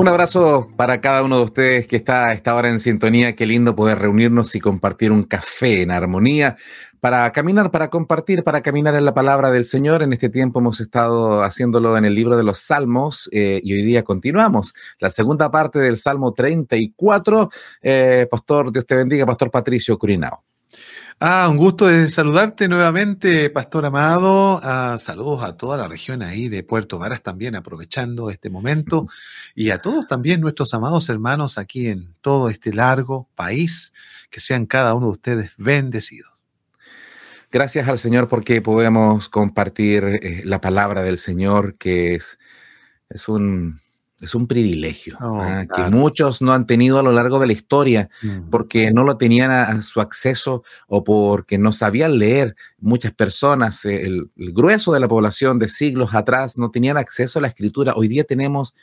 Un abrazo para cada uno de ustedes que está a esta hora en sintonía. Qué lindo poder reunirnos y compartir un café en armonía para caminar, para compartir, para caminar en la palabra del Señor. En este tiempo hemos estado haciéndolo en el libro de los Salmos eh, y hoy día continuamos la segunda parte del Salmo 34. Eh, Pastor, Dios te bendiga, Pastor Patricio Curinao. Ah, un gusto de saludarte nuevamente, Pastor Amado. Ah, saludos a toda la región ahí de Puerto Varas también, aprovechando este momento. Y a todos también nuestros amados hermanos aquí en todo este largo país. Que sean cada uno de ustedes bendecidos. Gracias al Señor porque podemos compartir eh, la palabra del Señor, que es, es un es un privilegio oh, ¿ah? que muchos no han tenido a lo largo de la historia porque no lo tenían a, su acceso o porque no sabían leer. Muchas personas, eh, el, grueso de la población de siglos atrás no tenían acceso a la escritura. Hoy día tenemos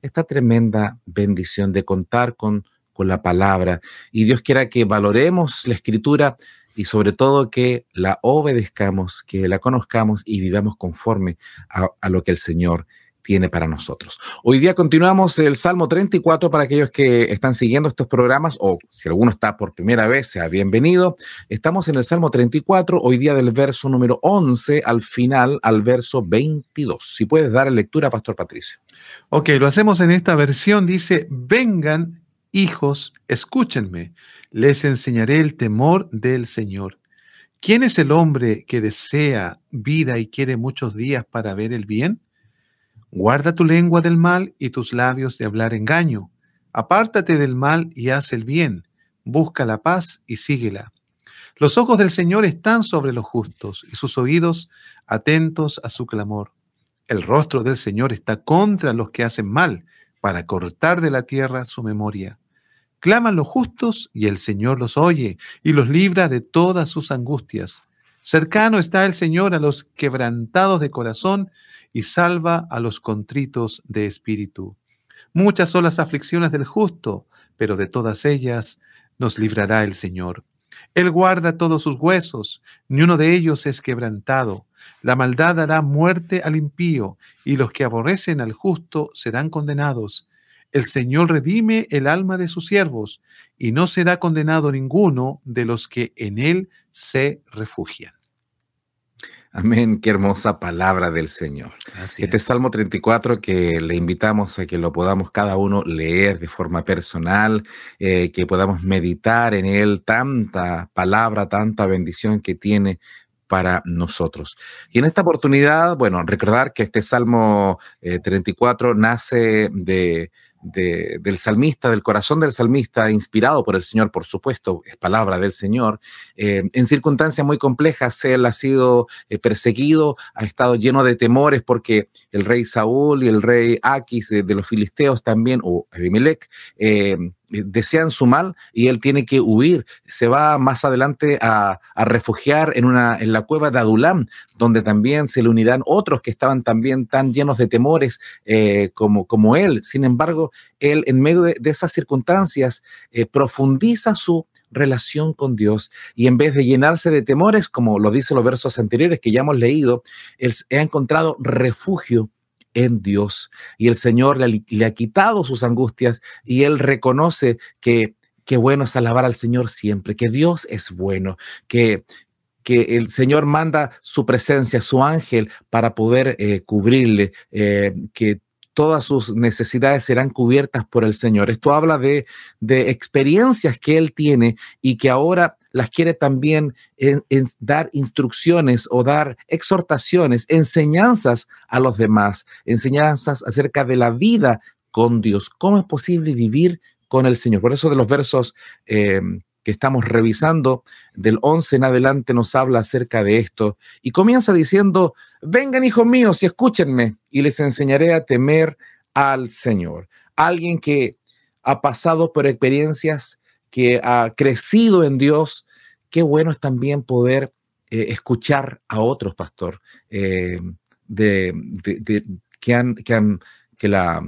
esta tremenda bendición de contar con, con la palabra y Dios quiera que valoremos la escritura y sobre todo que la obedezcamos, que la conozcamos y vivamos conforme a, a lo que el Señor tiene para nosotros. Hoy día continuamos el Salmo 34 para aquellos que están siguiendo estos programas o si alguno está por primera vez, sea bienvenido. Estamos en el Salmo 34, hoy día del verso número 11 al final al verso 22. Si puedes dar lectura, Pastor Patricio. Ok, lo hacemos en esta versión. Dice, vengan hijos, escúchenme, les enseñaré el temor del Señor. ¿Quién es el hombre que desea vida y quiere muchos días para ver el bien? Guarda tu lengua del mal y tus labios de hablar engaño. Apártate del mal y haz el bien. Busca la paz y síguela. Los ojos del Señor están sobre los justos y sus oídos atentos a su clamor. El rostro del Señor está contra los que hacen mal, para cortar de la tierra su memoria. Claman los justos y el Señor los oye y los libra de todas sus angustias. Cercano está el Señor a los quebrantados de corazón y salva a los contritos de espíritu. Muchas son las aflicciones del justo, pero de todas ellas nos librará el Señor. Él guarda todos sus huesos, ni uno de ellos es quebrantado. La maldad dará muerte al impío, y los que aborrecen al justo serán condenados. El Señor redime el alma de sus siervos, y no será condenado ninguno de los que en él se refugian. Amén, qué hermosa palabra del Señor. este Salmo 34 que le invitamos a que lo podamos cada uno leer de forma personal, eh, que podamos meditar en él, tanta palabra, tanta bendición que tiene para nosotros. Y en esta oportunidad, bueno, recordar que este Salmo 34 eh, nace de del salmista, del corazón del salmista, inspirado por el Señor, por supuesto, es palabra del Señor. Eh, en circunstancias muy complejas, él ha sido eh, perseguido, ha estado lleno de temores porque el rey Saúl y el rey Aquis de, los filisteos también, o Abimelech, eh, desean su mal y él tiene que huir. Se va más adelante a, refugiar en, una, en la cueva de Adulam, donde también se le unirán otros que estaban también tan llenos de temores eh, como, como él. Sin embargo, él en medio de, esas circunstancias eh, profundiza su relación con Dios y en vez de llenarse de temores, como lo dicen los versos anteriores que ya hemos leído, él ha encontrado refugio en Dios. Y el Señor le, ha quitado sus angustias y él reconoce que qué bueno es alabar al Señor siempre, que Dios es bueno, que, que el Señor manda su presencia, su ángel, para poder eh, cubrirle, eh, que todas sus necesidades serán cubiertas por el Señor. Esto habla de, de experiencias que Él tiene y que ahora las quiere también dar instrucciones o dar exhortaciones, enseñanzas a los demás, enseñanzas acerca de la vida con Dios. ¿Cómo es posible vivir con el Señor? Por eso de los versos que estamos revisando, del 11 en adelante nos habla acerca de esto y comienza diciendo, vengan hijos míos y escúchenme y les enseñaré a temer al Señor. Alguien que ha pasado por experiencias, que ha crecido en Dios, qué bueno es también poder eh, escuchar a otros, pastor, eh, de, que han, que han, que la,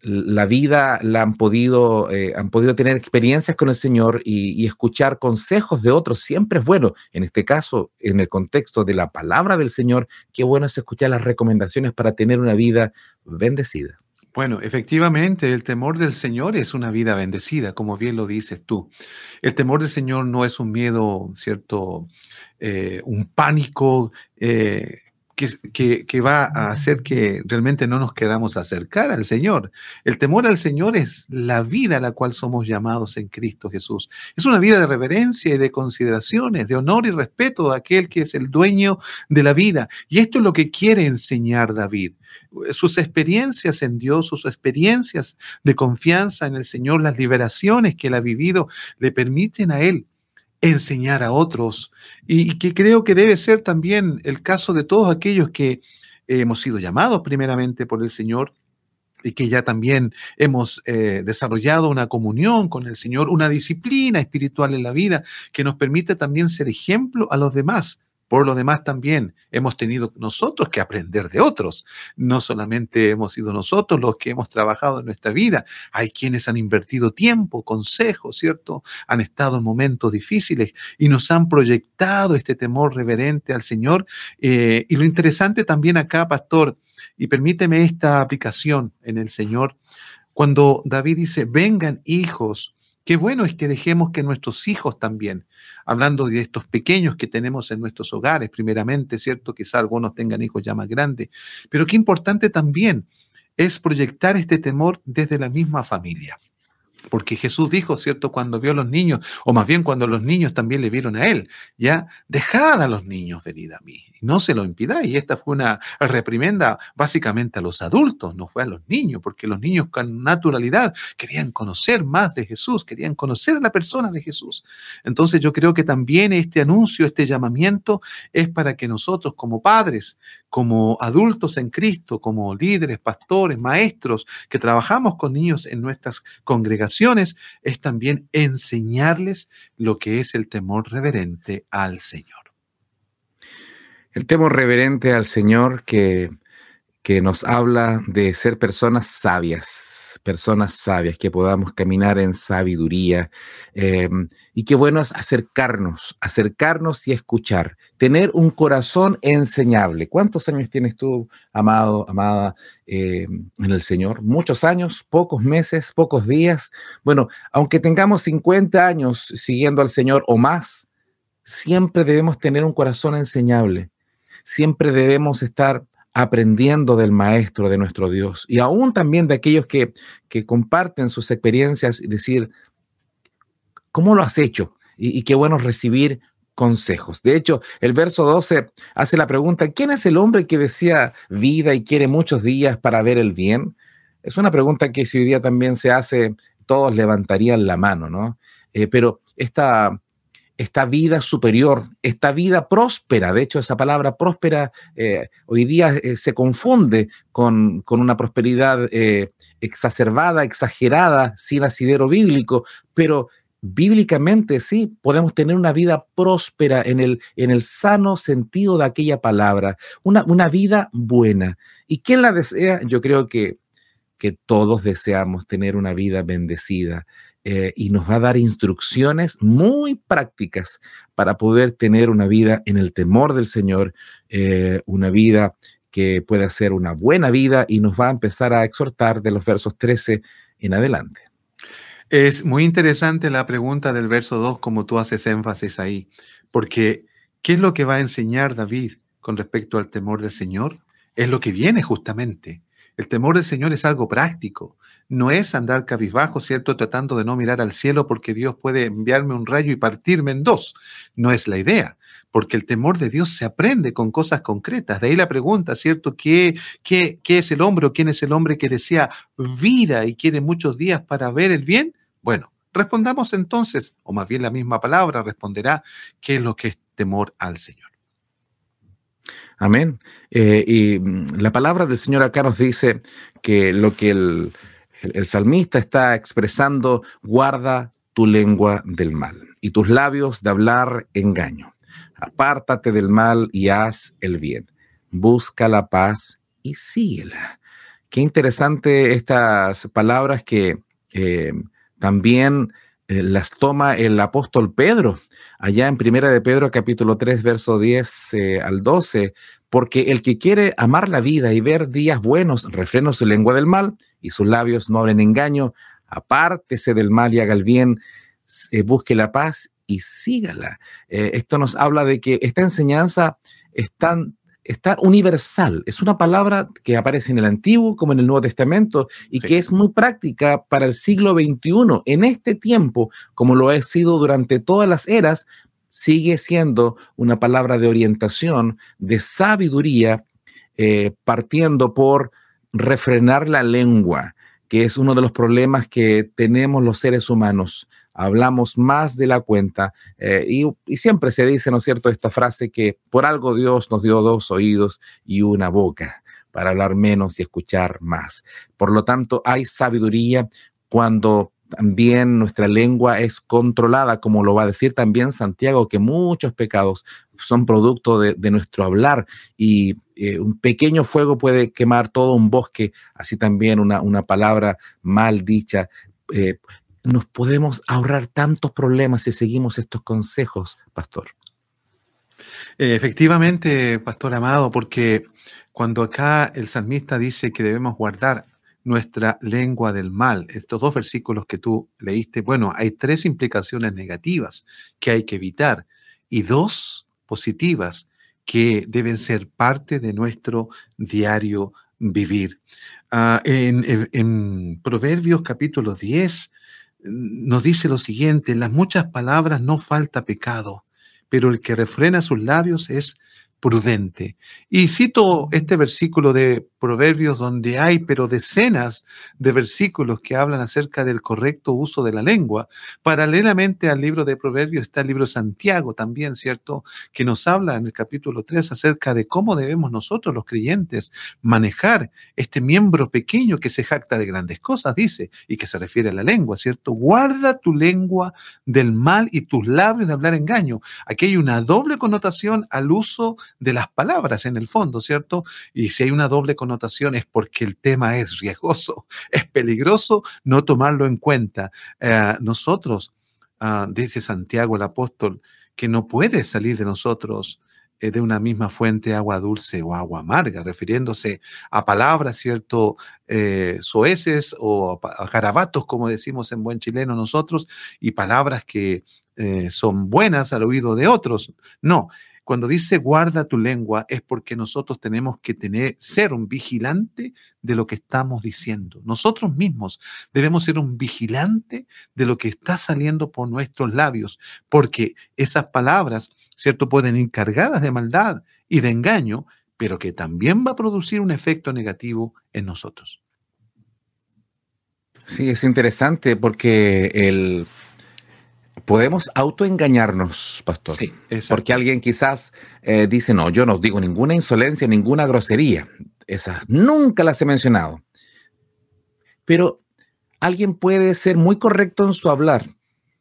la vida la han podido, eh, han podido tener experiencias con el Señor y, escuchar consejos de otros siempre es bueno. En este caso, en el contexto de la palabra del Señor, qué bueno es escuchar las recomendaciones para tener una vida bendecida. Bueno, efectivamente, el temor del Señor es una vida bendecida, como bien lo dices tú. El temor del Señor no es un miedo, ¿cierto? Eh, un pánico eh, que, va a hacer que realmente no nos queramos acercar al Señor. El temor al Señor es la vida a la cual somos llamados en Cristo Jesús. Es una vida de reverencia y de consideraciones, de honor y respeto a aquel que es el dueño de la vida. Y esto es lo que quiere enseñar David. Sus experiencias en Dios, sus experiencias de confianza en el Señor, las liberaciones que él ha vivido, le permiten a él enseñar a otros y, que creo que debe ser también el caso de todos aquellos que hemos sido llamados primeramente por el Señor y que ya también hemos eh, desarrollado una comunión con el Señor, una disciplina espiritual en la vida que nos permite también ser ejemplo a los demás. Por lo demás, también hemos tenido nosotros que aprender de otros. No solamente hemos sido nosotros los que hemos trabajado en nuestra vida, hay quienes han invertido tiempo, consejos, ¿cierto? Han estado en momentos difíciles y nos han proyectado este temor reverente al Señor. Eh, y lo interesante también acá, pastor, y permíteme esta aplicación en el Señor, cuando David dice, vengan hijos, Qué bueno es que dejemos que nuestros hijos también, hablando de estos pequeños que tenemos en nuestros hogares, primeramente, ¿cierto? Quizá algunos tengan hijos ya más grandes, pero qué importante también es proyectar este temor desde la misma familia. Porque Jesús dijo, ¿cierto? Cuando vio a los niños, o más bien cuando los niños también le vieron a él, ya, dejad a los niños venir a mí, no se lo impidáis. Y esta fue una reprimenda básicamente a los adultos, no fue a los niños, porque los niños con naturalidad querían conocer más de Jesús, querían conocer a la persona de Jesús. Entonces yo creo que también este anuncio, este llamamiento es para que nosotros como padres, como adultos en Cristo, como líderes, pastores, maestros, que trabajamos con niños en nuestras congregaciones, es también enseñarles lo que es el temor reverente al Señor. El temor reverente al Señor que, que nos habla de ser personas sabias, personas sabias, que podamos caminar en sabiduría. Em, y qué bueno es acercarnos, acercarnos y escuchar, tener un corazón enseñable. ¿Cuántos años tienes tú, amado, amada, em, en el Señor? Muchos años, pocos meses, pocos días. Bueno, aunque tengamos 50 años siguiendo al Señor o más, siempre debemos tener un corazón enseñable. Siempre debemos estar aprendiendo del Maestro, de nuestro Dios, y aún también de aquellos que, que comparten sus experiencias y decir, ¿cómo lo has hecho? Y, qué bueno recibir consejos. De hecho, el verso 12 hace la pregunta, ¿quién es el hombre que desea vida y quiere muchos días para ver el bien? Es una pregunta que si hoy día también se hace, todos levantarían la mano, ¿no? Eh, pero esta, esta vida superior, esta vida próspera. De hecho, esa palabra próspera eh, hoy día eh, se confunde con, una prosperidad eh, exacerbada, exagerada, sin asidero bíblico, pero bíblicamente sí, podemos tener una vida próspera en el, en el sano sentido de aquella palabra, una, una vida buena. ¿Y quién la desea? Yo creo que, que todos deseamos tener una vida bendecida. Eh, y nos va a dar instrucciones muy prácticas para poder tener una vida en el temor del Señor, eh, una vida que pueda ser una buena vida y nos va a empezar a exhortar de los versos 13 en adelante. Es muy interesante la pregunta del verso 2, como tú haces énfasis ahí, porque ¿qué es lo que va a enseñar David con respecto al temor del Señor? Es lo que viene justamente. El temor del Señor es algo práctico, no es andar cabizbajo, ¿cierto? Tratando de no mirar al cielo porque Dios puede enviarme un rayo y partirme en dos. No es la idea, porque el temor de Dios se aprende con cosas concretas. De ahí la pregunta, ¿cierto? ¿Qué, qué, qué es el hombre o quién es el hombre que desea vida y quiere muchos días para ver el bien? Bueno, Respondamos entonces, o más bien la misma palabra responderá, qué es lo que es temor al Señor. Amén. Eh, y mm, la palabra del Señor acá nos dice que lo que el, salmista está expresando, guarda tu lengua del mal y tus labios de hablar engaño. Apártate del mal y haz el bien. Busca la paz y síguela. Qué interesante estas palabras que eh, también eh, las toma el apóstol Pedro, allá en Primera de Pedro capítulo 3, verso 10 eh, al 12, porque el que quiere amar la vida y ver días buenos, refreno su lengua del mal y sus labios no hablen engaño, apártese del mal y haga el bien, busque la paz y sígala. esto nos habla de que esta enseñanza es tan está universal. Es una palabra que aparece en el Antiguo como en el Nuevo Testamento y que es muy práctica para el siglo XXI. En este tiempo, como lo ha sido durante todas las eras, sigue siendo una palabra de orientación, de sabiduría, eh, partiendo por refrenar la lengua, que es uno de los problemas que tenemos los seres humanos hablamos más de la cuenta eh, y, siempre se dice, ¿no es cierto?, esta frase que por algo Dios nos dio dos oídos y una boca para hablar menos y escuchar más. Por lo tanto, hay sabiduría cuando también nuestra lengua es controlada, como lo va a decir también Santiago, que muchos pecados son producto de, nuestro hablar y eh, un pequeño fuego puede quemar todo un bosque, así también una, una palabra mal dicha eh, nos podemos ahorrar tantos problemas si seguimos estos consejos, pastor. Efectivamente, pastor amado, porque cuando acá el salmista dice que debemos guardar nuestra lengua del mal, estos dos versículos que tú leíste, bueno, hay tres implicaciones negativas que hay que evitar y dos positivas que deben ser parte de nuestro diario vivir. Ah, en, en, Proverbios capítulo 10, nos dice lo siguiente, en las muchas palabras no falta pecado, pero el que refrena sus labios es prudente. Y cito este versículo de Proverbios donde hay, pero decenas de versículos que hablan acerca del correcto uso de la lengua. Paralelamente al libro de Proverbios está el libro de Santiago también, ¿cierto? Que nos habla en el capítulo 3 acerca de cómo debemos nosotros los creyentes manejar este miembro pequeño que se jacta de grandes cosas, dice, y que se refiere a la lengua, ¿cierto? Guarda tu lengua del mal y tus labios de hablar engaño. Aquí hay una doble connotación al uso de las palabras en el fondo, ¿cierto? Y si hay una doble connotación porque el tema es riesgoso, es peligroso no tomarlo en cuenta. Eh, nosotros, ah, dice Santiago el apóstol, que no puede salir de nosotros eh, de una misma fuente agua dulce o agua amarga, refiriéndose a palabras, ¿cierto? Eh, soeces o a garabatos, como decimos en buen chileno nosotros, y palabras que son buenas al oído de otros. No, cuando dice guarda tu lengua es porque nosotros tenemos que tener, ser un vigilante de lo que estamos diciendo. Nosotros mismos debemos ser un vigilante de lo que está saliendo por nuestros labios, porque esas palabras, ¿cierto? Pueden ir cargadas de maldad y de engaño, pero que también va a producir un efecto negativo en nosotros. Sí, es interesante porque el podemos autoengañarnos, pastor. Sí, porque alguien quizás eh, dice, no, yo no digo ninguna insolencia, ninguna grosería. Esas nunca las he mencionado. Pero alguien puede ser muy correcto en su hablar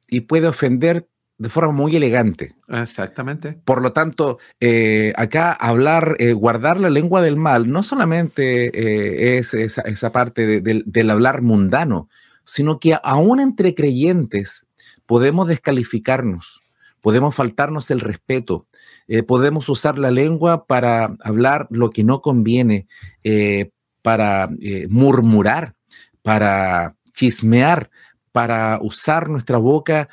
y puede ofender de forma muy elegante. Exactamente. Por lo tanto, eh, acá hablar, eh, guardar la lengua del mal, no solamente es esa, parte del hablar mundano, sino que aún entre creyentes podemos descalificarnos, podemos faltarnos el respeto, eh, podemos usar la lengua para hablar lo que no conviene, eh, para eh, murmurar, para chismear, para usar nuestra boca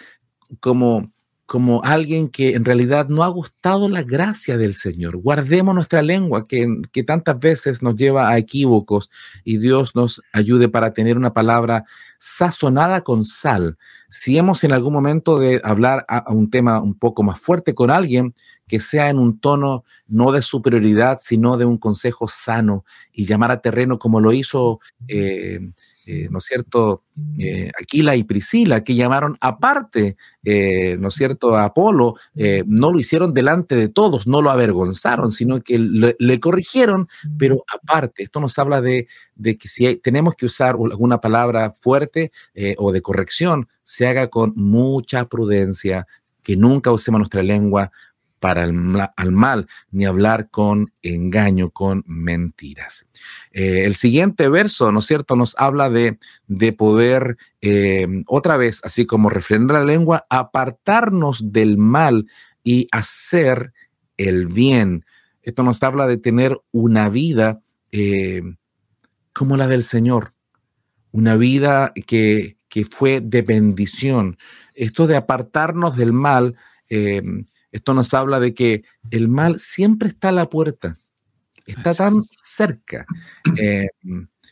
como como alguien que en realidad no ha gustado la gracia del Señor. Guardemos nuestra lengua que, que, tantas veces nos lleva a equívocos y Dios nos ayude para tener una palabra sazonada con sal. Si hemos en algún momento de hablar a, un tema un poco más fuerte con alguien, que sea en un tono no de superioridad, sino de un consejo sano y llamar a terreno como lo hizo eh, eh, ¿no es cierto? Eh, Aquila y Priscila, que llamaron aparte, eh, ¿no es cierto?, a Apolo, no lo hicieron delante de todos, no lo avergonzaron, sino que le, corrigieron, pero aparte, esto nos habla de, de que si tenemos que usar alguna palabra fuerte o de corrección, se haga con mucha prudencia, que nunca usemos nuestra lengua para el, al mal, ni hablar con engaño, con mentiras. Eh, el siguiente verso, ¿no es cierto?, nos habla de, de poder, eh, otra vez, así como refrenar la lengua, apartarnos del mal y hacer el bien. Esto nos habla de tener una vida eh, como la del Señor, una vida que, que, fue de bendición. Esto de apartarnos del mal esto nos habla de que el mal siempre está a la puerta, está tan cerca. Eh,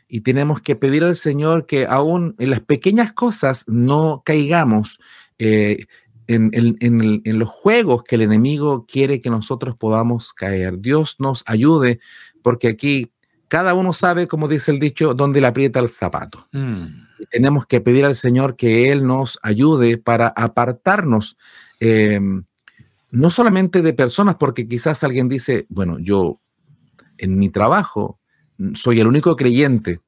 y tenemos que pedir al Señor que aún en las pequeñas cosas no caigamos eh, en, en, los juegos que el enemigo quiere que nosotros podamos caer. Dios nos ayude porque aquí cada uno sabe, como dice el dicho, dónde le aprieta el zapato. Mm. tenemos que pedir al Señor que Él nos ayude para apartarnos. Eh, no solamente de personas, porque quizás alguien dice, bueno, yo en mi trabajo soy el único creyente,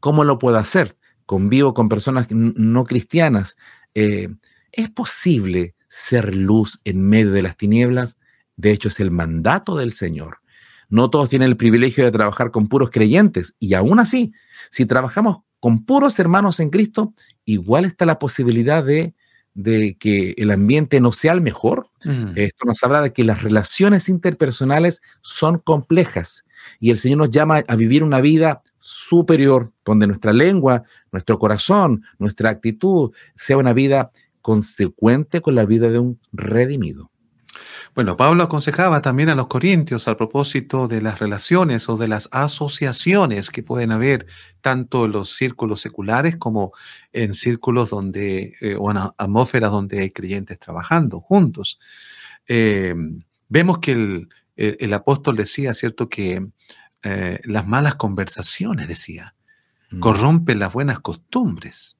¿cómo lo puedo hacer? Convivo con personas no cristianas. Eh, ¿Es posible ser luz en medio de las tinieblas? De hecho, es el mandato del Señor. No todos tienen el privilegio de trabajar con puros creyentes y aún así, si trabajamos con puros hermanos en Cristo, igual está la posibilidad de de que el ambiente no sea el mejor. Mm. Esto nos habla de que las relaciones interpersonales son complejas y el Señor nos llama a vivir una vida superior, donde nuestra lengua, nuestro corazón, nuestra actitud sea una vida consecuente con la vida de un redimido. Bueno, Pablo aconsejaba también a los corintios al propósito de las relaciones o de las asociaciones que pueden haber tanto en los círculos seculares como en círculos donde, eh, o en atmósferas donde hay creyentes trabajando juntos. Eh, vemos que el, apóstol decía, ¿cierto?, que eh, las malas conversaciones, decía, mm. corrompen las buenas costumbres.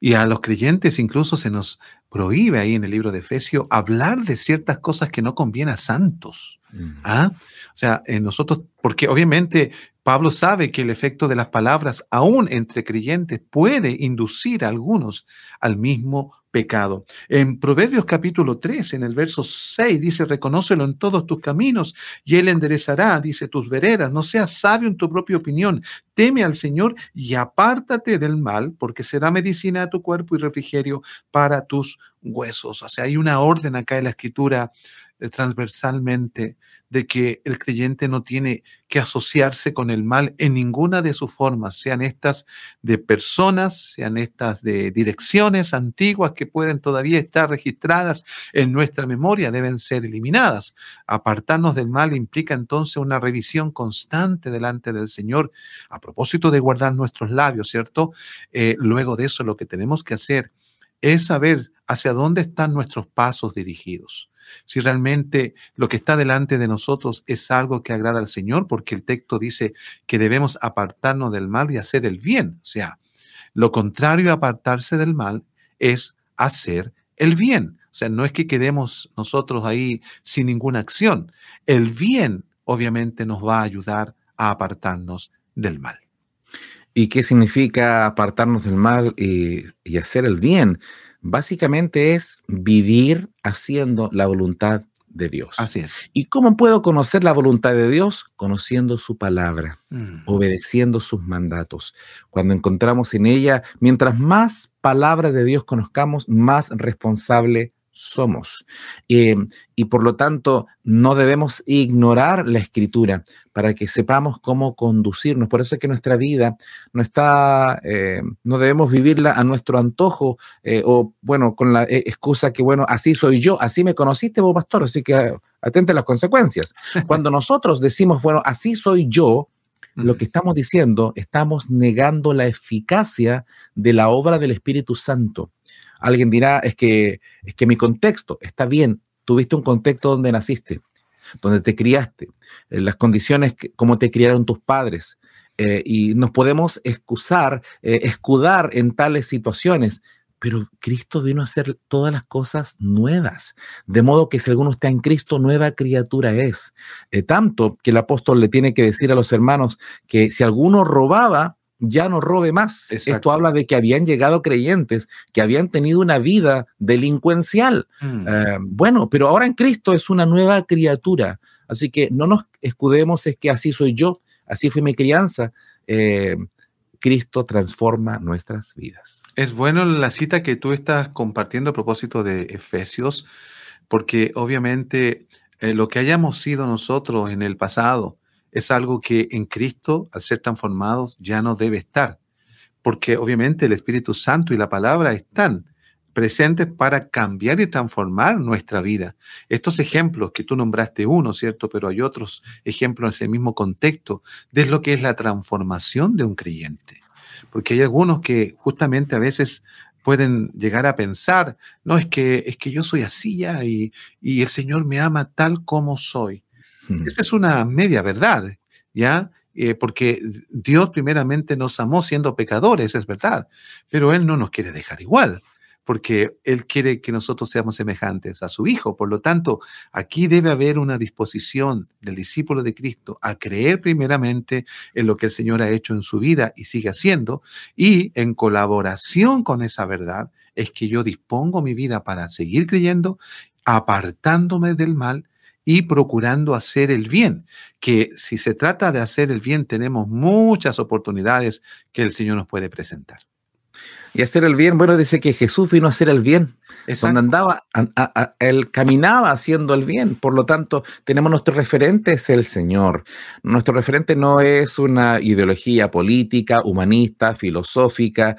Y a los creyentes incluso se nos prohíbe ahí en el libro de Efesios hablar de ciertas cosas que no conviene a santos. ¿ah? O sea, en nosotros, porque obviamente Pablo sabe que el efecto de las palabras, aún entre creyentes, puede inducir a algunos al mismo pecado. En Proverbios capítulo 3, en el verso 6, dice, reconócelo en todos tus caminos y él enderezará, dice, tus veredas. No seas sabio en tu propia opinión. Teme al Señor y apártate del mal, porque será medicina a tu cuerpo y refrigerio para tus huesos. O sea, hay una orden acá en la escritura eh, transversalmente de que el creyente no tiene que asociarse con el mal en ninguna de sus formas, sean estas de personas, sean estas de direcciones antiguas que pueden todavía estar registradas en nuestra memoria, deben ser eliminadas. Apartarnos del mal implica entonces una revisión constante delante del Señor a propósito de guardar nuestros labios, ¿cierto? Eh, luego de eso lo que tenemos que hacer es saber hacia dónde están nuestros pasos dirigidos si realmente lo que está delante de nosotros es algo que agrada al Señor, porque el texto dice que debemos apartarnos del mal y hacer el bien. O sea, lo contrario a apartarse del mal es hacer el bien. O sea, no es que quedemos nosotros ahí sin ninguna acción. El bien obviamente nos va a ayudar a apartarnos del mal. ¿Y qué significa apartarnos del mal y, y hacer el bien? básicamente es vivir haciendo la voluntad de Dios. Así es. ¿Y cómo puedo conocer la voluntad de Dios? Conociendo su palabra, mm. obedeciendo sus mandatos. Cuando encontramos en ella, mientras más palabra de Dios conozcamos, más responsable somos. Eh, y por lo tanto, no debemos ignorar la escritura para que sepamos cómo conducirnos. Por eso es que nuestra vida no está, eh, no debemos vivirla a nuestro antojo eh, o, bueno, con la excusa que, bueno, así soy yo, así me conociste vos, pastor, así que atente a las consecuencias. Cuando nosotros decimos, bueno, así soy yo, lo que estamos diciendo, estamos negando la eficacia de la obra del Espíritu Santo. Alguien dirá, es que, es que mi contexto está bien, tuviste un contexto donde naciste, donde te criaste, en las condiciones como te criaron tus padres, eh, y nos podemos excusar, eh, escudar en tales situaciones. Pero Cristo vino a hacer todas las cosas nuevas. De modo que si alguno está en Cristo, nueva criatura es. Eh, tanto que el apóstol le tiene que decir a los hermanos que si alguno robaba, ya no robe más. Esto habla de que habían llegado creyentes, que habían tenido una vida delincuencial. Mm. bueno, pero ahora en Cristo es una nueva criatura. Así que no nos escudemos, es que así soy yo, así fue mi crianza. Eh, Cristo transforma nuestras vidas. Es bueno la cita que tú estás compartiendo a propósito de Efesios, porque obviamente eh, lo que hayamos sido nosotros en el pasado es algo que en Cristo, al ser transformados, ya no debe estar, porque obviamente el Espíritu Santo y la palabra están presentes para cambiar y transformar nuestra vida. Estos ejemplos que tú nombraste uno, ¿cierto? Pero hay otros ejemplos en ese mismo contexto de lo que es la transformación de un creyente. Porque hay algunos que justamente a veces pueden llegar a pensar, no, es que, es que yo soy así ya y, el Señor me ama tal como soy. Hmm. Esa es una media verdad, ¿ya? Eh, porque Dios primeramente nos amó siendo pecadores, es verdad, pero Él no nos quiere dejar igual porque Él quiere que nosotros seamos semejantes a su Hijo. Por lo tanto, aquí debe haber una disposición del discípulo de Cristo a creer primeramente en lo que el Señor ha hecho en su vida y sigue haciendo, y en colaboración con esa verdad es que yo dispongo mi vida para seguir creyendo, apartándome del mal y procurando hacer el bien, que si se trata de hacer el bien tenemos muchas oportunidades que el Señor nos puede presentar. Y hacer el bien, bueno, dice que Jesús vino a hacer el bien. Donde andaba, él caminaba haciendo el bien. Por lo tanto, tenemos nuestro referente, es el Señor. Nuestro referente no es una ideología política, humanista, filosófica.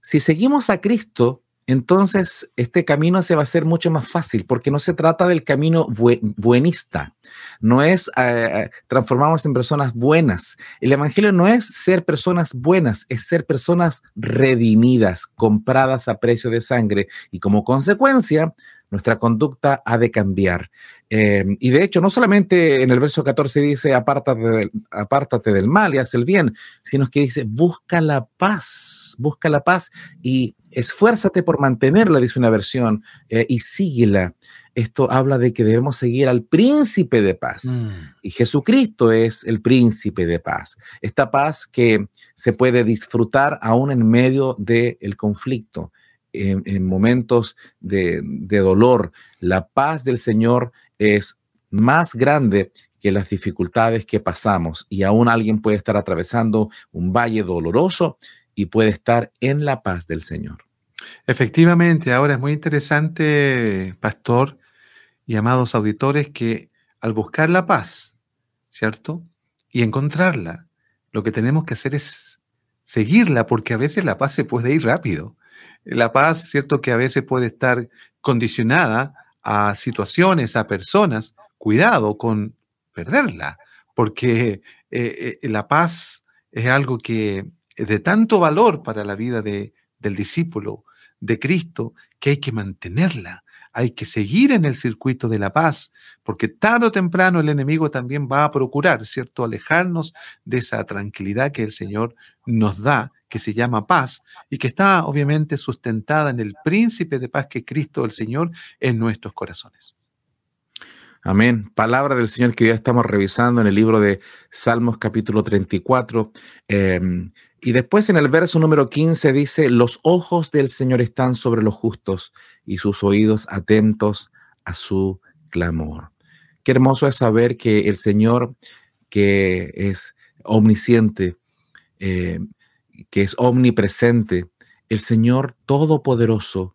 Si seguimos a Cristo, entonces este camino se va a hacer mucho más fácil, porque no se trata del camino buenista, no es eh, transformarnos en personas buenas. El Evangelio no es ser personas buenas, es ser personas redimidas, compradas a precio de sangre, y como consecuencia, nuestra conducta ha de cambiar. Em, y de hecho, no solamente en el verso 14 dice, apártate del, apártate del mal y haz el bien, sino que dice, busca la paz, busca la paz y esfuérzate por mantenerla, dice una versión, eh, y síguela. Esto habla de que debemos seguir al príncipe de paz. Mm. Y Jesucristo es el príncipe de paz. Esta paz que se puede disfrutar aún en medio del conflicto en, momentos de, dolor, la paz del Señor es más grande que las dificultades que pasamos y aún alguien puede estar atravesando un valle doloroso y puede estar en la paz del Señor. Efectivamente, ahora es muy interesante, pastor y amados auditores, que al buscar la paz, ¿cierto? Y encontrarla, lo que tenemos que hacer es seguirla, porque a veces la paz se puede ir rápido. La paz, cierto que a veces puede estar condicionada a situaciones, a personas. Cuidado con perderla, porque eh, eh, la paz es algo que es de tanto valor para la vida de, del discípulo de Cristo que hay que mantenerla hay que seguir en el circuito de la paz, porque tarde o temprano el enemigo también va a procurar, ¿cierto?, alejarnos de esa tranquilidad que el Señor nos da, que se llama paz, y que está obviamente sustentada en el príncipe de paz que Cristo el Señor en nuestros corazones. Amén. Palabra del Señor que ya estamos revisando en el libro de Salmos capítulo 34. Em, y después en el verso número 15 dice, los ojos del Señor están sobre los justos y sus oídos atentos a su clamor. Qué hermoso es saber que el Señor, que es omnisciente, eh, que es omnipresente, el Señor Todopoderoso,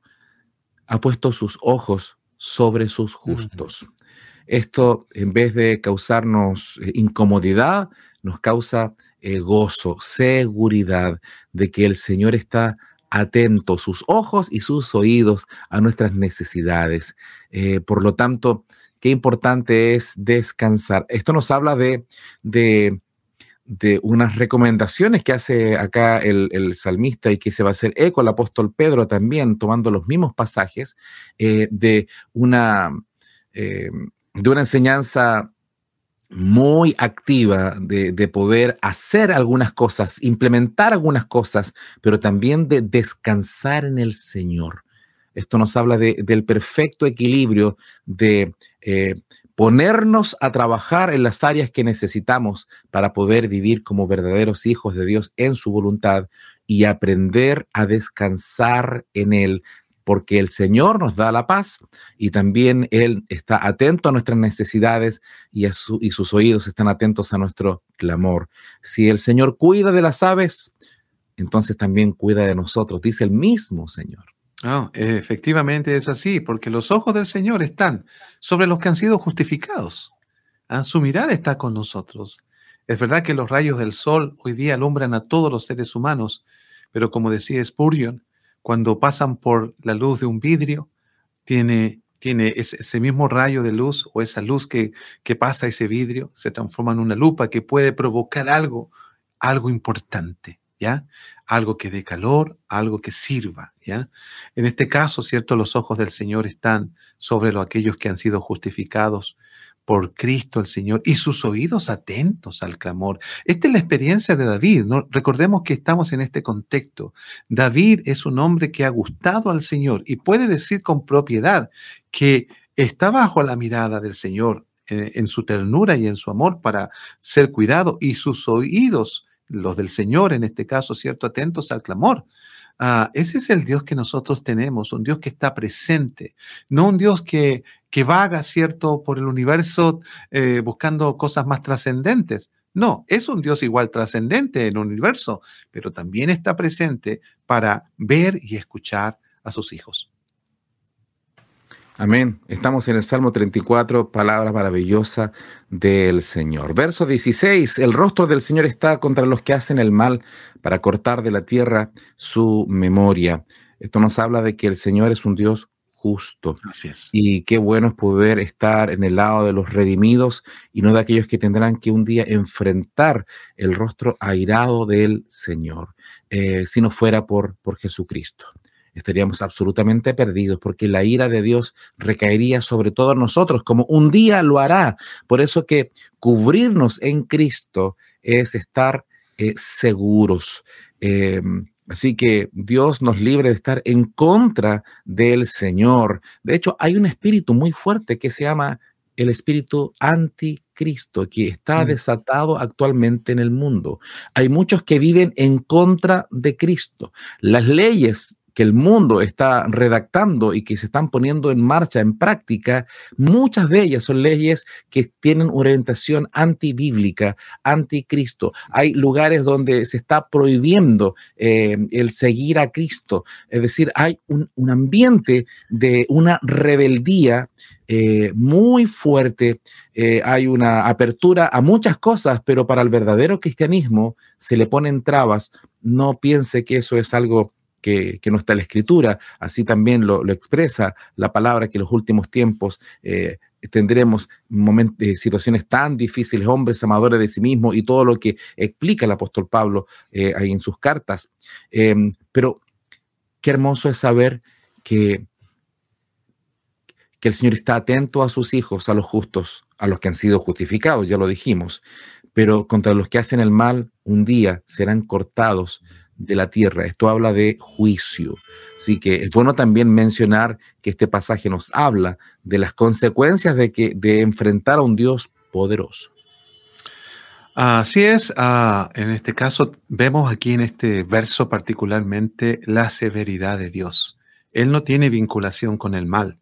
ha puesto sus ojos sobre sus justos. Esto, en vez de causarnos eh, incomodidad, nos causa eh, gozo, seguridad de que el Señor está atento sus ojos y sus oídos a nuestras necesidades. Eh, por lo tanto, qué importante es descansar. Esto nos habla de, de, unas recomendaciones que hace acá el, salmista y que se va a hacer eco al apóstol Pedro también, tomando los mismos pasajes, eh, de, una, eh, de una enseñanza muy activa de, poder hacer algunas cosas, implementar algunas cosas, pero también de descansar en el Señor. Esto nos habla del perfecto equilibrio de eh, ponernos a trabajar en las áreas que necesitamos para poder vivir como verdaderos hijos de Dios en su voluntad y aprender a descansar en Él, porque el Señor nos da la paz y también Él está atento a nuestras necesidades y, y sus oídos están atentos a nuestro clamor. Si el Señor cuida de las aves, entonces también cuida de nosotros, dice el mismo Señor. Ah, efectivamente es así, porque los ojos del Señor están sobre los que han sido justificados. Ah, su mirada está con nosotros. Es verdad que los rayos del sol hoy día alumbran a todos los seres humanos, pero como decía Spurgeon, cuando pasan por la luz de un vidrio, tiene, tiene ese, mismo rayo de luz o esa luz que, que pasa ese vidrio, se transforma en una lupa que puede provocar algo, algo importante. ¿Ya? Algo que dé calor, algo que sirva, ¿ya? En este caso, ¿cierto? Los ojos del Señor están sobre los, aquellos que han sido justificados por Cristo el Señor y sus oídos atentos al clamor. Esta es la experiencia de David. Recordemos que estamos en este contexto. David es un hombre que ha gustado al Señor y puede decir con propiedad que está bajo la mirada del Señor en, en su ternura y en su amor para ser cuidado y sus oídos, los del Señor en este caso, ¿cierto? Atentos al clamor. Ah, ese es el Dios que nosotros tenemos, un Dios que está presente, no un Dios que, que vaga, ¿cierto?, por el universo eh, buscando cosas más trascendentes. No, es un Dios igual trascendente en el universo, pero también está presente para ver y escuchar a sus hijos. Amén. Estamos en el Salmo 34, palabra maravillosa del Señor. Verso 16, el rostro del Señor está contra los que hacen el mal para cortar de la tierra su memoria. Esto nos habla de que el Señor es un Dios justo. Así es. Y qué bueno es poder estar en el lado de los redimidos y no de aquellos que tendrán que un día enfrentar el rostro airado del Señor, eh, si no fuera por, por Jesucristo estaríamos absolutamente perdidos porque la ira de Dios recaería sobre todos nosotros, como un día lo hará. Por eso que cubrirnos en Cristo es estar eh, seguros. Em, así que Dios nos libre de estar en contra del Señor. De hecho, hay un espíritu muy fuerte que se llama el espíritu anticristo que está mm. desatado actualmente en el mundo. Hay muchos que viven en contra de Cristo. Las leyes que el mundo está redactando y que se están poniendo en marcha, en práctica, muchas de ellas son leyes que tienen orientación antibíblica, anticristo. Hay lugares donde se está prohibiendo eh, el seguir a Cristo. Es decir, hay un, ambiente de una rebeldía eh, muy fuerte, eh, hay una apertura a muchas cosas, pero para el verdadero cristianismo se le ponen trabas. No piense que eso es algo que, no está en la escritura, así también lo, expresa la palabra que en los últimos tiempos eh, tendremos momentos, eh, situaciones tan difíciles, hombres amadores de sí mismos y todo lo que explica el apóstol Pablo eh, ahí en sus cartas. Em, pero qué hermoso es saber que, que el Señor está atento a sus hijos, a los justos, a los que han sido justificados, ya lo dijimos, pero contra los que hacen el mal, un día serán cortados de la tierra. Esto habla de juicio. Así que es bueno también mencionar que este pasaje nos habla de las consecuencias de, que, de enfrentar a un Dios poderoso. Así es, ah, en este caso vemos aquí en este verso particularmente la severidad de Dios. Él no tiene vinculación con el mal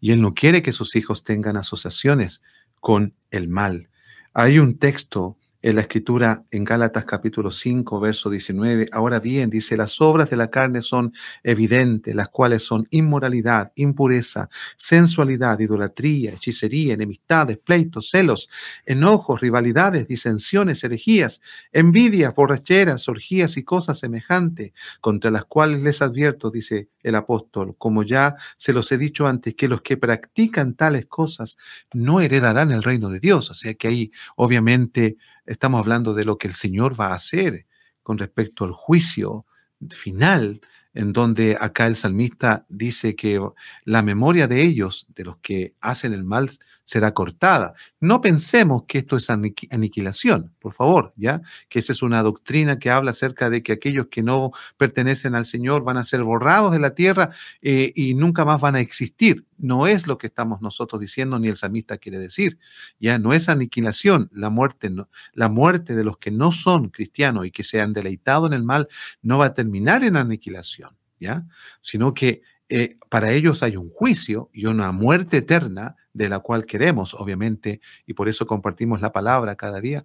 y él no quiere que sus hijos tengan asociaciones con el mal. Hay un texto en la escritura en Gálatas capítulo 5, verso 19. Ahora bien, dice, las obras de la carne son evidentes, las cuales son inmoralidad, impureza, sensualidad, idolatría, hechicería, enemistades, pleitos, celos, enojos, rivalidades, disensiones, herejías, envidias, borracheras, orgías y cosas semejantes, contra las cuales les advierto, dice el apóstol, como ya se los he dicho antes, que los que practican tales cosas no heredarán el reino de Dios. O sea que ahí obviamente estamos hablando de lo que el Señor va a hacer con respecto al juicio final en donde acá el salmista dice que la memoria de ellos, de los que hacen el mal, será cortada. No pensemos que esto es aniquilación, por favor, ¿ya? Que esa es una doctrina que habla acerca de que aquellos que no pertenecen al Señor van a ser borrados de la tierra eh, y nunca más van a existir. No es lo que estamos nosotros diciendo ni el salmista quiere decir. Ya no es aniquilación, la muerte, la muerte de los que no son cristianos y que se han deleitado en el mal no va a terminar en aniquilación, ¿ya? Sino que eh, para ellos hay un juicio y una muerte eterna de la cual queremos, obviamente, y por eso compartimos la palabra cada día,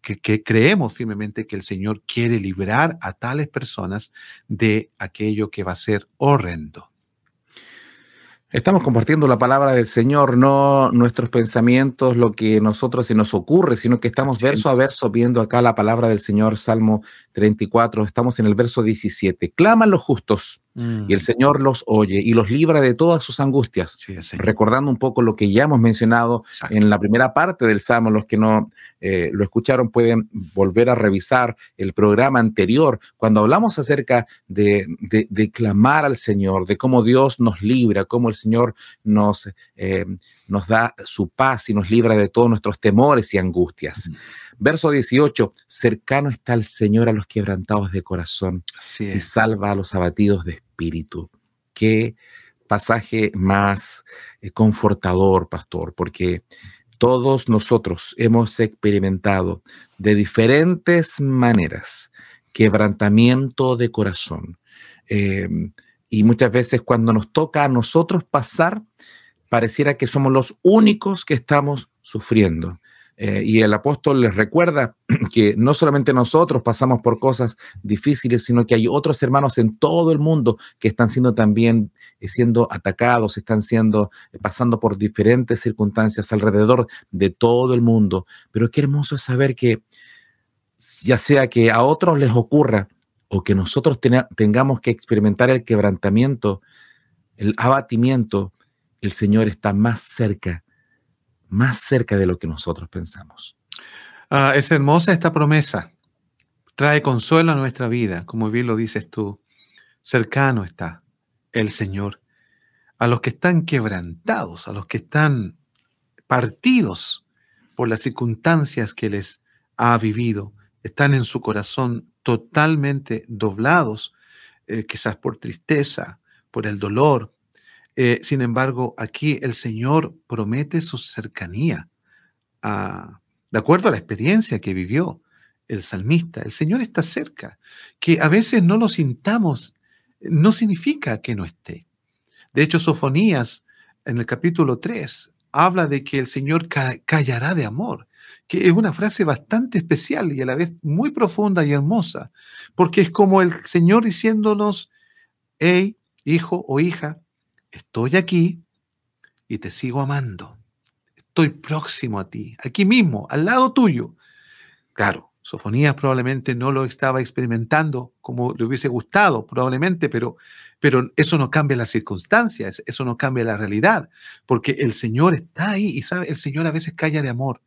que, que, creemos firmemente que el Señor quiere librar a tales personas de aquello que va a ser horrendo. Estamos compartiendo la palabra del Señor, no nuestros pensamientos, lo que nosotros se nos ocurre, sino que estamos verso a verso viendo acá la palabra del Señor, Salmo 34, estamos en el verso 17. Claman los justos y el mm. Señor los oye y los libra de todas sus angustias. recordando un poco lo que ya hemos mencionado en la primera parte del Salmo, los que no eh, lo escucharon pueden volver a revisar el programa anterior, cuando hablamos acerca de, de, clamar al Señor, de cómo Dios nos libra, cómo el Señor nos, eh, nos da su paz y nos libra de todos nuestros temores y angustias. Verso 18, cercano está el Señor a los quebrantados de corazón y salva a los abatidos de espíritu. Qué pasaje más eh, confortador, pastor, porque todos nosotros hemos experimentado de diferentes maneras quebrantamiento de corazón. Em, y muchas veces cuando nos toca a nosotros pasar, pareciera que somos los únicos que estamos sufriendo. Eh, y el apóstol les recuerda que no solamente nosotros pasamos por cosas difíciles, sino que hay otros hermanos en todo el mundo que están siendo también eh, siendo atacados, están siendo eh, pasando por diferentes circunstancias alrededor de todo el mundo. Pero qué hermoso es saber que ya sea que a otros les ocurra o que nosotros tengamos que experimentar el quebrantamiento, el abatimiento, el Señor está más cerca más cerca de lo que nosotros pensamos. Ah, es hermosa esta promesa. Trae consuelo a nuestra vida, como bien lo dices tú. Cercano está el Señor. A los que están quebrantados, a los que están partidos por las circunstancias que les ha vivido, están en su corazón totalmente doblados, eh, quizás por tristeza, por el dolor, eh, sin embargo, aquí el Señor promete su cercanía. de acuerdo a la experiencia que vivió el salmista, el Señor está cerca. Que a veces no lo sintamos no significa que no esté. De hecho, Sofonías en el capítulo 3 habla de que el Señor callará de amor, que es una frase bastante especial y a la vez muy profunda y hermosa, porque es como el Señor diciéndonos, hey, hijo o hija, estoy aquí y te sigo amando. Estoy próximo a ti, aquí mismo, al lado tuyo. Claro, Sofonías probablemente no lo estaba experimentando como le hubiese gustado, probablemente, pero, pero eso no cambia las circunstancias, eso no cambia la realidad, porque el Señor está ahí y sabe, el Señor a veces calla de amor.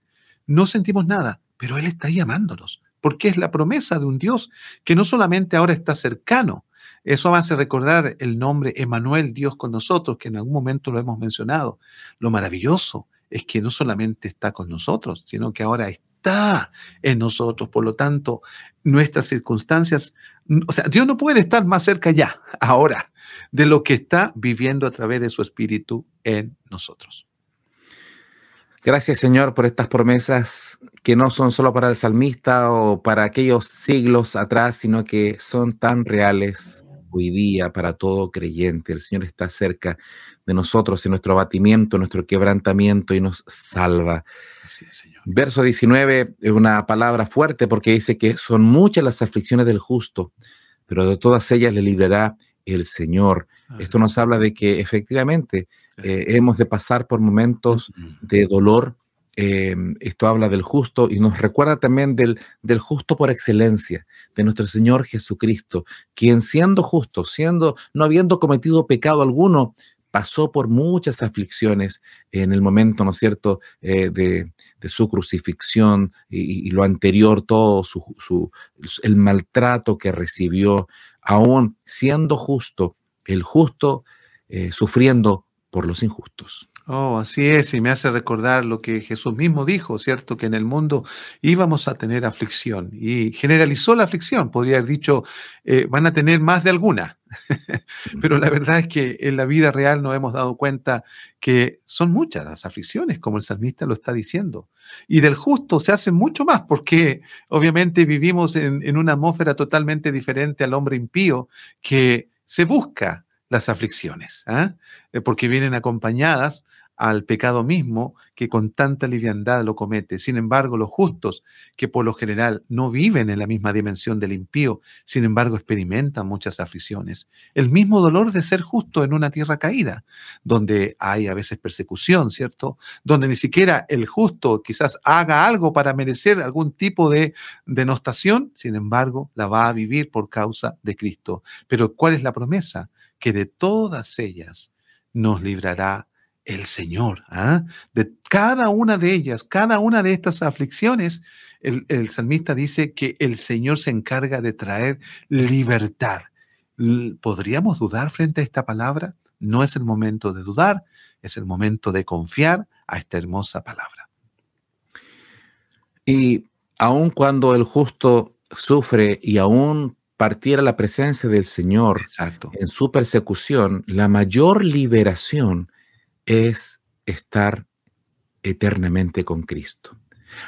No sentimos nada, pero Él está ahí amándonos, porque es la promesa de un Dios que no solamente ahora está cercano, eso hace recordar el nombre Emanuel, Dios con nosotros, que en algún momento lo hemos mencionado. Lo maravilloso es que no solamente está con nosotros, sino que ahora está en nosotros. Por lo tanto, nuestras circunstancias, o sea, Dios no puede estar más cerca ya, ahora, de lo que está viviendo a través de su Espíritu en nosotros. Gracias Señor por estas promesas que no son solo para el salmista o para aquellos siglos atrás, sino que son tan reales hoy día para todo creyente. El Señor está cerca de nosotros en nuestro abatimiento, nuestro quebrantamiento y nos salva. Verso 19 es una palabra fuerte porque dice que son muchas las aflicciones del justo, pero de todas ellas le librará el Señor. Esto nos habla de que efectivamente eh, hemos de pasar por momentos de dolor, Em, esto habla del justo y nos recuerda también del, del justo por excelencia, de nuestro Señor Jesucristo, quien siendo justo, siendo, no habiendo cometido pecado alguno, pasó por muchas aflicciones en el momento, ¿no es cierto?, eh, de, su crucifixión y, lo anterior, todo su, el maltrato que recibió, aún siendo justo, el justo eh, sufriendo por los injustos. Oh, así es, y me hace recordar lo que Jesús mismo dijo, ¿cierto? Que en el mundo íbamos a tener aflicción y generalizó la aflicción, podría haber dicho, eh, van a tener más de alguna, pero la verdad es que en la vida real nos hemos dado cuenta que son muchas las aflicciones, como el salmista lo está diciendo, y del justo se hace mucho más, porque obviamente vivimos en, en una atmósfera totalmente diferente al hombre impío que se busca las aflicciones, ¿ah? eh, porque vienen acompañadas al pecado mismo que con tanta liviandad lo comete. Sin embargo, los justos, que por lo general no viven en la misma dimensión del impío, sin embargo experimentan muchas aflicciones. El mismo dolor de ser justo en una tierra caída, donde hay a veces persecución, ¿cierto? Donde ni siquiera el justo quizás haga algo para merecer algún tipo de denostación, sin embargo, la va a vivir por causa de Cristo. Pero ¿cuál es la promesa? Que de todas ellas nos librará el Señor. ¿ah? De cada una de ellas, cada una de estas aflicciones, el, el, salmista dice que el Señor se encarga de traer libertad. ¿Podríamos dudar frente a esta palabra? No es el momento de dudar, es el momento de confiar a esta hermosa palabra. Y aun cuando el justo sufre y aún partiera la presencia del Señor en su persecución, la mayor liberación es estar eternamente con Cristo.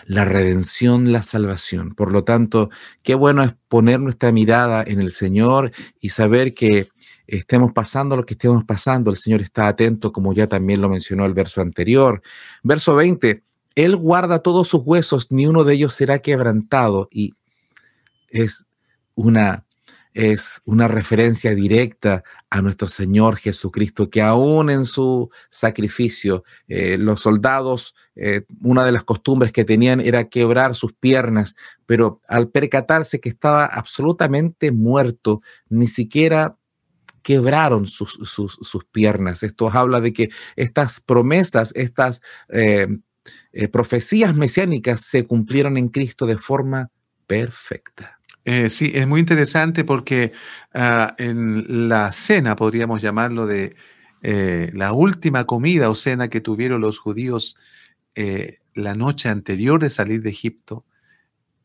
La redención, la salvación. Por lo tanto, qué bueno es poner nuestra mirada en el Señor y saber que estemos pasando lo que estemos pasando, el Señor está atento, como ya también lo mencionó el verso anterior. Verso 20, Él guarda todos sus huesos, ni uno de ellos será quebrantado. Y es una es una referencia directa a nuestro Señor Jesucristo, que aún en su sacrificio, eh, los soldados, eh, una de las costumbres que tenían era quebrar sus piernas, pero al percatarse que estaba absolutamente muerto, ni siquiera quebraron sus, piernas. Esto habla de que estas promesas, estas eh, profecías mesiánicas se cumplieron en Cristo de forma perfecta. Eh, sí, es muy interesante porque ah, en la cena, podríamos llamarlo de eh, la última comida o cena que tuvieron los judíos eh, la noche anterior de salir de Egipto,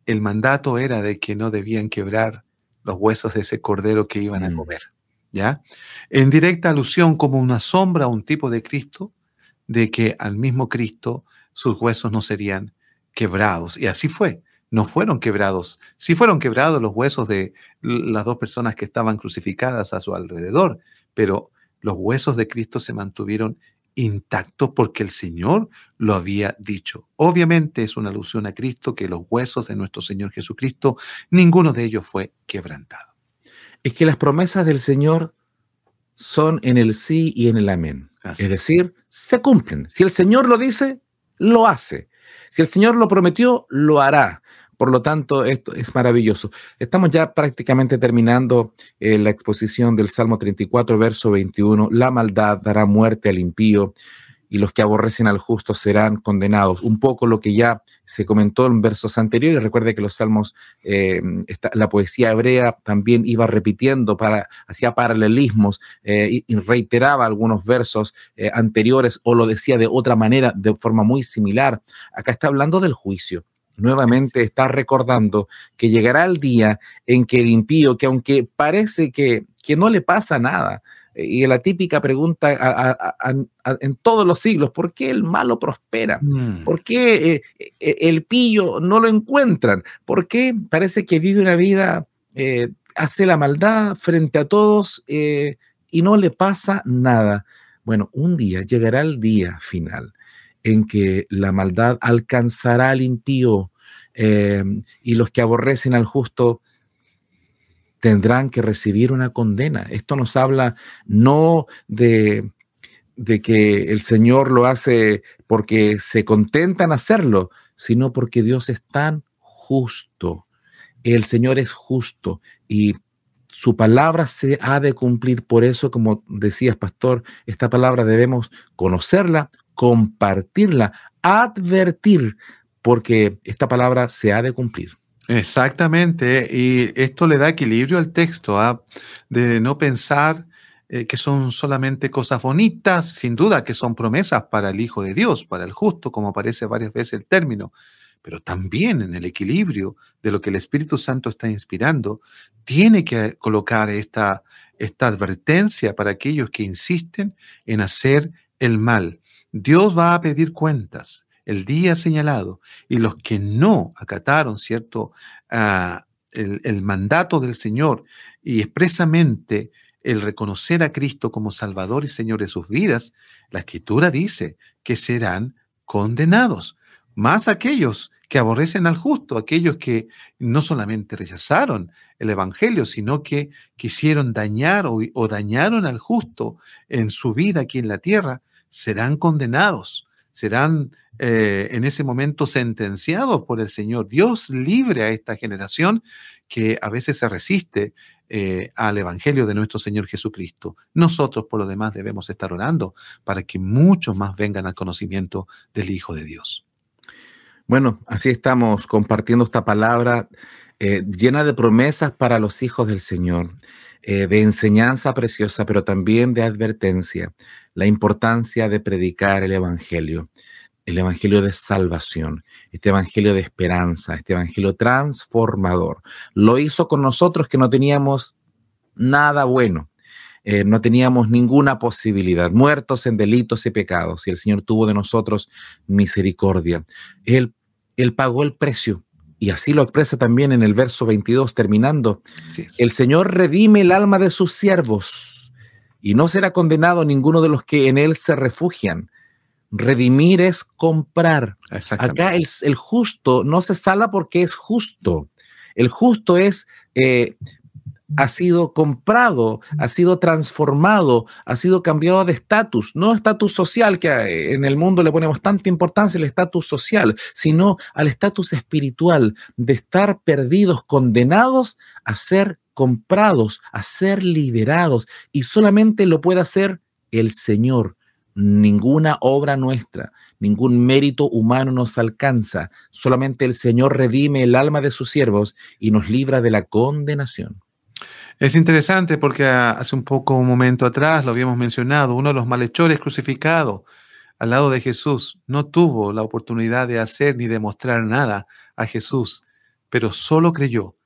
el mandato era de que no debían quebrar los huesos de ese cordero que iban a mm. comer. ¿Ya? En directa alusión como una sombra, un tipo de Cristo, de que al mismo Cristo sus huesos no serían quebrados. Y así fue no fueron quebrados. Sí fueron quebrados los huesos de las dos personas que estaban crucificadas a su alrededor, pero los huesos de Cristo se mantuvieron intactos porque el Señor lo había dicho. Obviamente es una alusión a Cristo que los huesos de nuestro Señor Jesucristo, ninguno de ellos fue quebrantado. Es que las promesas del Señor son en el sí y en el amén. Es decir, se cumplen. Si el Señor lo dice, lo hace. Si el Señor lo prometió, lo hará. Por lo tanto, esto es maravilloso. Estamos ya prácticamente terminando eh, la exposición del Salmo 34, verso 21. La maldad dará muerte al impío y los que aborrecen al justo serán condenados. Un poco lo que ya se comentó en versos anteriores. Recuerde que los salmos, eh, la poesía hebrea también iba repitiendo, para, hacía paralelismos eh, y, reiteraba algunos versos anteriores o lo decía de otra manera, de forma muy similar. Acá está hablando del juicio nuevamente está recordando que llegará el día en que el impío, que aunque parece que, que no le pasa nada, y la típica pregunta en todos los siglos, ¿por qué el malo prospera? Mm. ¿Por qué eh, eh, el pillo no lo encuentran? ¿Por qué parece que vive una vida, eh, hace la maldad frente a todos y no le pasa nada? Bueno, un día llegará el día final en que la maldad alcanzará al impío eh, y los que aborrecen al justo tendrán que recibir una condena. Esto nos habla no de, de que el Señor lo hace porque se contenta en hacerlo, sino porque Dios es tan justo. El Señor es justo y su palabra se ha de cumplir. Por eso, como decías, pastor, esta palabra debemos conocerla, compartirla, advertir, porque esta palabra se ha de cumplir. Exactamente, y esto le da equilibrio al texto, ¿ah? de no pensar eh, que son solamente cosas bonitas, sin duda que son promesas para el Hijo de Dios, para el justo, como aparece varias veces el término, pero también en el equilibrio de lo que el Espíritu Santo está inspirando, tiene que colocar esta, esta advertencia para aquellos que insisten en hacer el mal. Dios va a pedir cuentas el día señalado y los que no acataron, ¿cierto?, ah, el, el mandato del Señor y expresamente el reconocer a Cristo como Salvador y Señor de sus vidas, la Escritura dice que serán condenados. Más aquellos que aborrecen al justo, aquellos que no solamente rechazaron el Evangelio, sino que quisieron dañar o, dañaron al justo en su vida aquí en la tierra, serán condenados, serán eh, en ese momento sentenciados por el Señor. Dios libre a esta generación que a veces se resiste eh, al Evangelio de nuestro Señor Jesucristo. Nosotros, por lo demás, debemos estar orando para que muchos más vengan al conocimiento del Hijo de Dios. Bueno, así estamos compartiendo esta palabra eh, llena de promesas para los hijos del Señor, eh, de enseñanza preciosa, pero también de advertencia, la importancia de predicar el Evangelio el Evangelio de salvación, este Evangelio de esperanza, este Evangelio transformador. Lo hizo con nosotros que no teníamos nada bueno, eh, no teníamos ninguna posibilidad, muertos en delitos y pecados, y el Señor tuvo de nosotros misericordia. Él, él pagó el precio. Y así lo expresa también en el verso 22, terminando. el Señor redime el alma de sus siervos y no será condenado ninguno de los que en él se refugian Redimir es comprar. Acá el, el, justo no se salva porque es justo. El justo es, eh, ha sido comprado, ha sido transformado, ha sido cambiado de estatus, no estatus social, que eh, en el mundo le ponemos tanta importancia el estatus social, sino al estatus espiritual de estar perdidos, condenados a ser comprados, a ser liberados. Y solamente lo puede hacer el Señor ninguna obra nuestra, ningún mérito humano nos alcanza, solamente el Señor redime el alma de sus siervos y nos libra de la condenación. Es interesante porque hace un poco, un momento atrás, lo habíamos mencionado, uno de los malhechores crucificados al lado de Jesús no tuvo la oportunidad de hacer ni demostrar nada a Jesús, pero solo creyó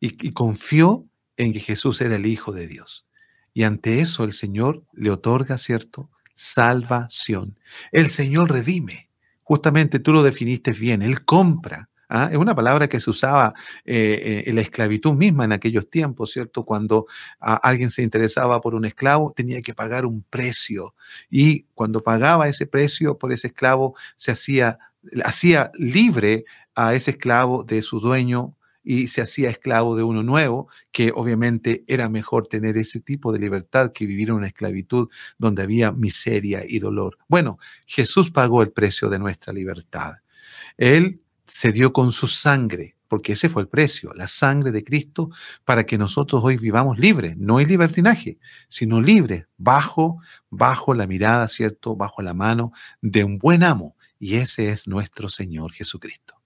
y confió en que Jesús era el Hijo de Dios. Y ante eso el Señor le otorga, ¿cierto? salvación. El Señor redime. Justamente tú lo definiste bien, Él compra. ¿Ah? Es una palabra que se usaba eh, eh, en la esclavitud misma en aquellos tiempos, ¿cierto? Cuando alguien se interesaba por un esclavo, tenía que pagar un precio. Y cuando pagaba ese precio por ese esclavo, se hacía, hacía libre a ese esclavo de su dueño y se hacía esclavo de uno nuevo, que obviamente era mejor tener ese tipo de libertad que vivir en una esclavitud donde había miseria y dolor. Bueno, Jesús pagó el precio de nuestra libertad. Él se dio con su sangre, porque ese fue el precio, la sangre de Cristo, para que nosotros hoy vivamos libres, no en libertinaje, sino libres, bajo, bajo la mirada, ¿cierto? Bajo la mano de un buen amo. Y ese es nuestro Señor Jesucristo.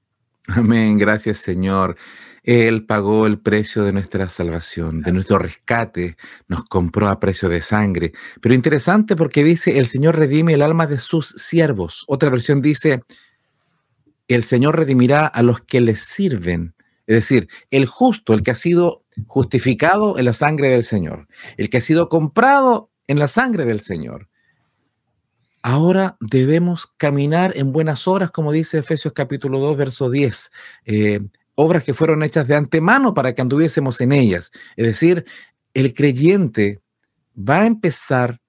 Amén, gracias Señor. Él pagó el precio de nuestra salvación, de nuestro rescate, nos compró a precio de sangre. Pero interesante porque dice, el Señor redime el alma de sus siervos. Otra versión dice, el Señor redimirá a los que le sirven. Es decir, el justo, el que ha sido justificado en la sangre del Señor, el que ha sido comprado en la sangre del Señor Ahora debemos caminar en buenas obras, como dice Efesios capítulo 2, verso 10. Eh, obras que fueron hechas de antemano para que anduviésemos en ellas. Es decir, el creyente va a empezar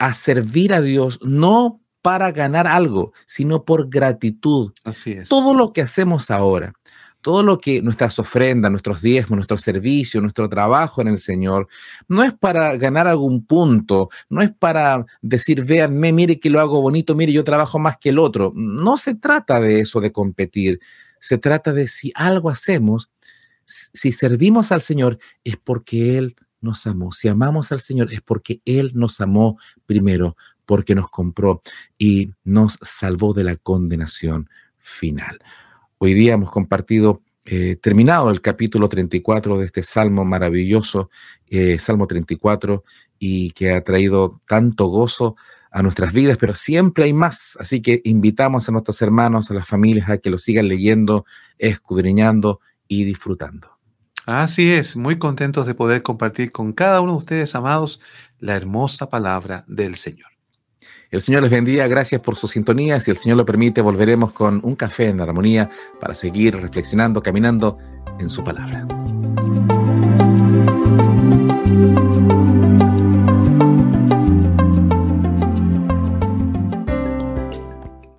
a servir a Dios no para ganar algo, sino por gratitud. Así es. Todo lo que hacemos ahora, todo lo que nuestras ofrendas, nuestros diezmos, nuestro servicio, nuestro trabajo en el Señor, no es para ganar algún punto, no es para decir, véanme, mire que lo hago bonito, mire, yo trabajo más que el otro. No se trata de eso, de competir. Se trata de si algo hacemos, Si servimos al Señor es porque Él nos amó. Si amamos al Señor es porque Él nos amó primero, porque nos compró y nos salvó de la condenación final. Hoy día hemos compartido, eh, terminado el capítulo 34 de este salmo maravilloso, eh, Salmo 34, y que ha traído tanto gozo a nuestras vidas, pero siempre hay más. Así que invitamos a nuestros hermanos, a las familias, a que lo sigan leyendo, escudriñando y disfrutando. Así es, muy contentos de poder compartir con cada uno de ustedes, amados, la hermosa palabra del Señor. El Señor les bendiga, gracias por su sintonía. Si el Señor lo permite, volveremos con un café en armonía para seguir reflexionando, caminando en su palabra.